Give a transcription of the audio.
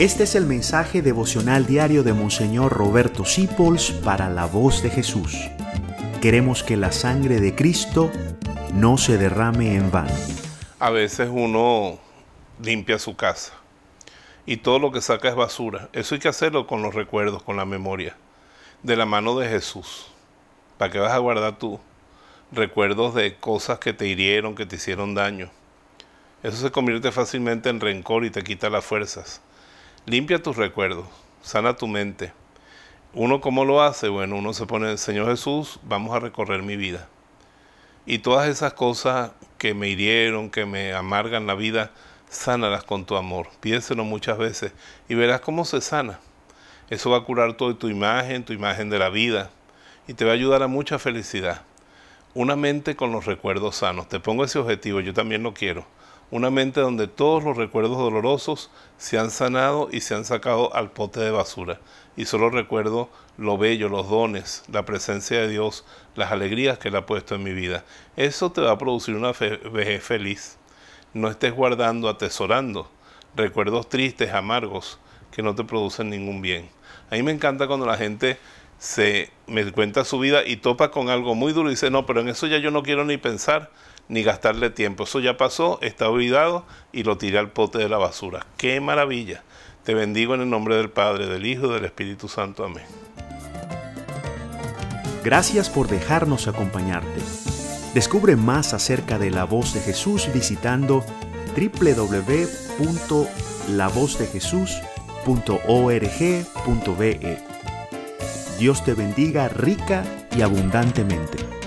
Este es el mensaje devocional diario de Monseñor Roberto Sipols para la voz de Jesús. Queremos que la sangre de Cristo no se derrame en vano. A veces uno limpia su casa y todo lo que saca es basura. Eso hay que hacerlo con los recuerdos, con la memoria, de la mano de Jesús. ¿Para qué vas a guardar tú recuerdos de cosas que te hirieron, que te hicieron daño? Eso se convierte fácilmente en rencor y te quita las fuerzas. Limpia tus recuerdos, sana tu mente. Uno cómo lo hace, bueno, uno se pone, Señor Jesús, vamos a recorrer mi vida. Y todas esas cosas que me hirieron, que me amargan la vida, sánalas con tu amor. Pídeselo muchas veces y verás cómo se sana. Eso va a curar toda tu imagen, tu imagen de la vida y te va a ayudar a mucha felicidad. Una mente con los recuerdos sanos. Te pongo ese objetivo, yo también lo quiero una mente donde todos los recuerdos dolorosos se han sanado y se han sacado al pote de basura. Y solo recuerdo lo bello, los dones, la presencia de Dios, las alegrías que Él ha puesto en mi vida. Eso te va a producir una vejez feliz. No estés guardando, atesorando recuerdos tristes, amargos, que no te producen ningún bien. A mí me encanta cuando la gente se me cuenta su vida y topa con algo muy duro y dice, no, pero en eso ya yo no quiero ni pensar ni gastarle tiempo. Eso ya pasó, está olvidado y lo tiré al pote de la basura. ¡Qué maravilla! Te bendigo en el nombre del Padre, del Hijo y del Espíritu Santo. Amén. Gracias por dejarnos acompañarte. Descubre más acerca de la voz de Jesús visitando www.lavozdejesús.org.be. Dios te bendiga rica y abundantemente.